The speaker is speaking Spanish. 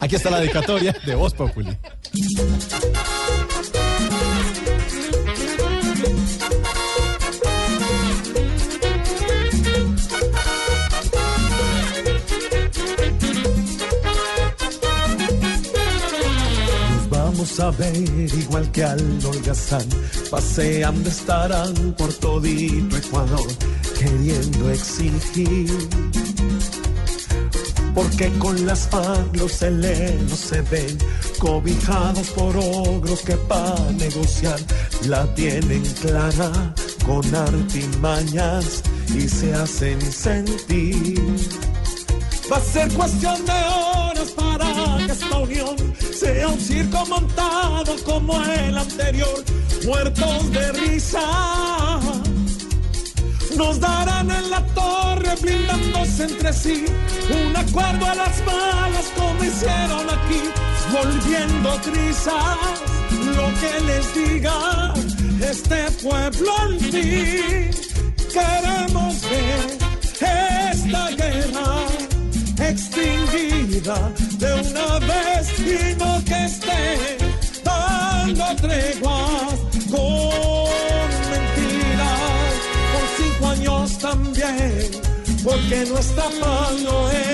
Aquí está la dedicatoria de Voz Populi. Vamos a ver igual que al holgazán, paseando estarán por todito Ecuador, queriendo exigir. Porque con las FARC los helenos se ven cobijados por ogros que para negociar la tienen clara con artimañas y se hacen sentir. Va a ser cuestión de horas para que esta unión sea un circo montado como el anterior, muertos de risa. Un acuerdo a las malas como hicieron aquí, volviendo trizas lo que les diga este pueblo al fin. Queremos ver esta guerra extinguida de porque nuestra paz no es